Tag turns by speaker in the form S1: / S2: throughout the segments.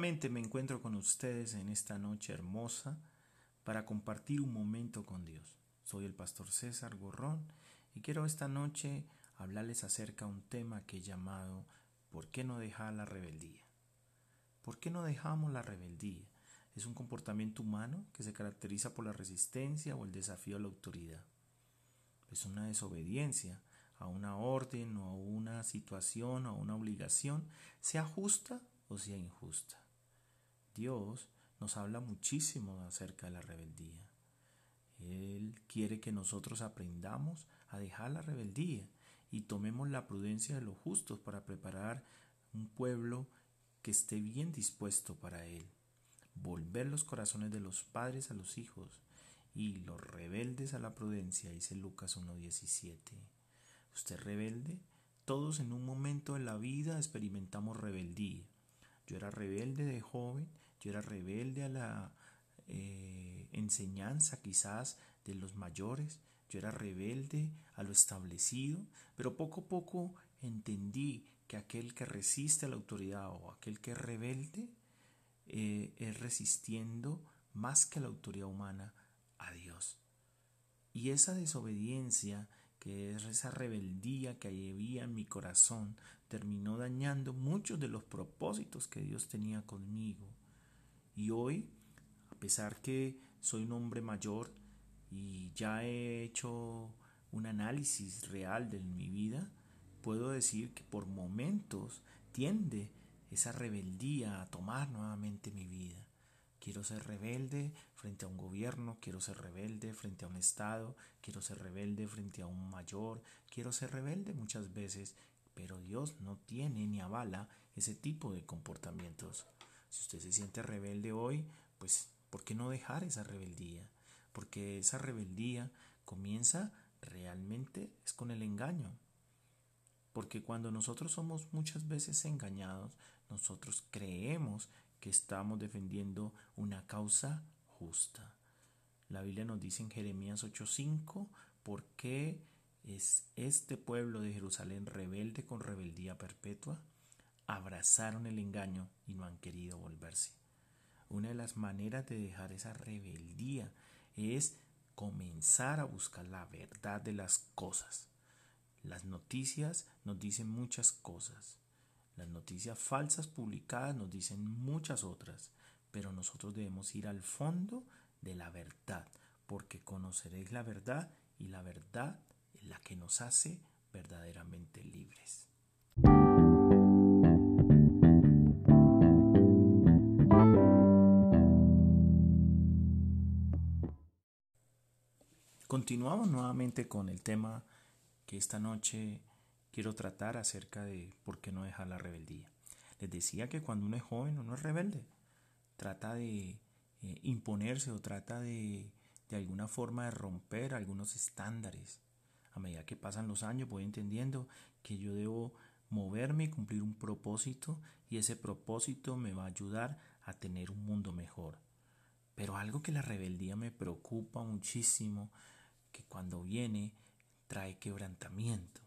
S1: me encuentro con ustedes en esta noche hermosa para compartir un momento con Dios. Soy el pastor César Gorrón y quiero esta noche hablarles acerca de un tema que he llamado ¿Por qué no dejar la rebeldía? ¿Por qué no dejamos la rebeldía? Es un comportamiento humano que se caracteriza por la resistencia o el desafío a la autoridad. Es una desobediencia a una orden o a una situación o a una obligación, sea justa o sea injusta. Dios nos habla muchísimo acerca de la rebeldía. Él quiere que nosotros aprendamos a dejar la rebeldía y tomemos la prudencia de los justos para preparar un pueblo que esté bien dispuesto para Él. Volver los corazones de los padres a los hijos y los rebeldes a la prudencia, dice Lucas 1.17. ¿Usted rebelde? Todos en un momento de la vida experimentamos rebeldía. Yo era rebelde de joven, yo era rebelde a la eh, enseñanza quizás de los mayores, yo era rebelde a lo establecido, pero poco a poco entendí que aquel que resiste a la autoridad o aquel que es rebelde eh, es resistiendo más que a la autoridad humana a Dios. Y esa desobediencia, que es esa rebeldía que había en mi corazón, terminó dañando muchos de los propósitos que Dios tenía conmigo. Y hoy, a pesar que soy un hombre mayor y ya he hecho un análisis real de mi vida, puedo decir que por momentos tiende esa rebeldía a tomar nuevamente mi vida. Quiero ser rebelde frente a un gobierno, quiero ser rebelde frente a un Estado, quiero ser rebelde frente a un mayor, quiero ser rebelde muchas veces, pero Dios no tiene ni avala ese tipo de comportamientos. Si usted se siente rebelde hoy, pues ¿por qué no dejar esa rebeldía? Porque esa rebeldía comienza realmente es con el engaño. Porque cuando nosotros somos muchas veces engañados, nosotros creemos que estamos defendiendo una causa justa. La Biblia nos dice en Jeremías 8:5, ¿por qué es este pueblo de Jerusalén rebelde con rebeldía perpetua? Abrazaron el engaño y no han querido volverse. Una de las maneras de dejar esa rebeldía es comenzar a buscar la verdad de las cosas. Las noticias nos dicen muchas cosas. Las noticias falsas publicadas nos dicen muchas otras, pero nosotros debemos ir al fondo de la verdad, porque conoceréis la verdad y la verdad es la que nos hace verdaderamente libres. Continuamos nuevamente con el tema que esta noche quiero tratar acerca de por qué no dejar la rebeldía. Les decía que cuando uno es joven uno es rebelde, trata de eh, imponerse o trata de, de alguna forma de romper algunos estándares. A medida que pasan los años voy entendiendo que yo debo moverme y cumplir un propósito y ese propósito me va a ayudar a tener un mundo mejor. Pero algo que la rebeldía me preocupa muchísimo, que cuando viene trae quebrantamiento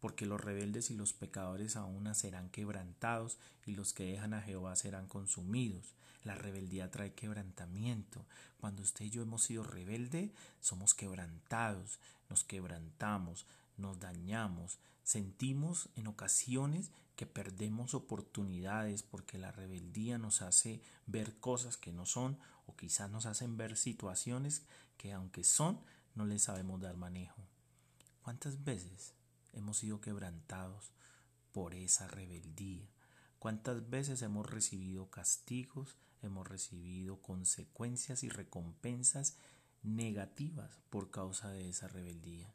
S1: porque los rebeldes y los pecadores aún serán quebrantados y los que dejan a Jehová serán consumidos. La rebeldía trae quebrantamiento. Cuando usted y yo hemos sido rebelde, somos quebrantados, nos quebrantamos, nos dañamos, sentimos en ocasiones que perdemos oportunidades porque la rebeldía nos hace ver cosas que no son o quizás nos hacen ver situaciones que aunque son, no les sabemos dar manejo. ¿Cuántas veces hemos sido quebrantados por esa rebeldía. ¿Cuántas veces hemos recibido castigos, hemos recibido consecuencias y recompensas negativas por causa de esa rebeldía?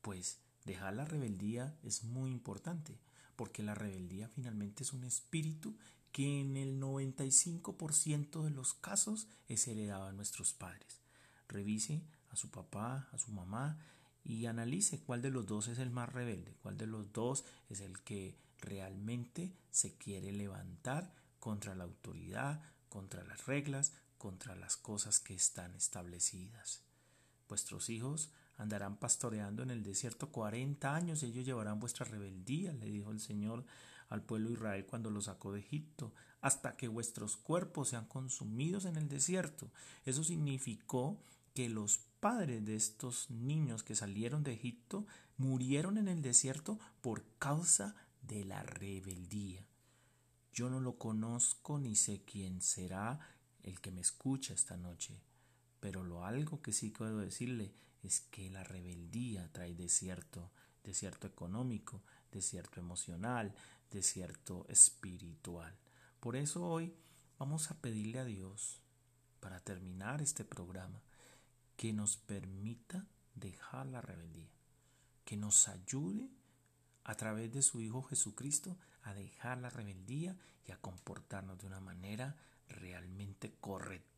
S1: Pues dejar la rebeldía es muy importante, porque la rebeldía finalmente es un espíritu que en el 95% de los casos es heredado a nuestros padres. Revise a su papá, a su mamá y analice cuál de los dos es el más rebelde, cuál de los dos es el que realmente se quiere levantar contra la autoridad, contra las reglas, contra las cosas que están establecidas. Vuestros hijos andarán pastoreando en el desierto cuarenta años, ellos llevarán vuestra rebeldía, le dijo el Señor al pueblo de Israel cuando lo sacó de Egipto, hasta que vuestros cuerpos sean consumidos en el desierto. Eso significó que los padres de estos niños que salieron de Egipto murieron en el desierto por causa de la rebeldía. Yo no lo conozco ni sé quién será el que me escucha esta noche, pero lo algo que sí puedo decirle es que la rebeldía trae desierto, desierto económico, desierto emocional, desierto espiritual. Por eso hoy vamos a pedirle a Dios, para terminar este programa, que nos permita dejar la rebeldía, que nos ayude a través de su Hijo Jesucristo a dejar la rebeldía y a comportarnos de una manera realmente correcta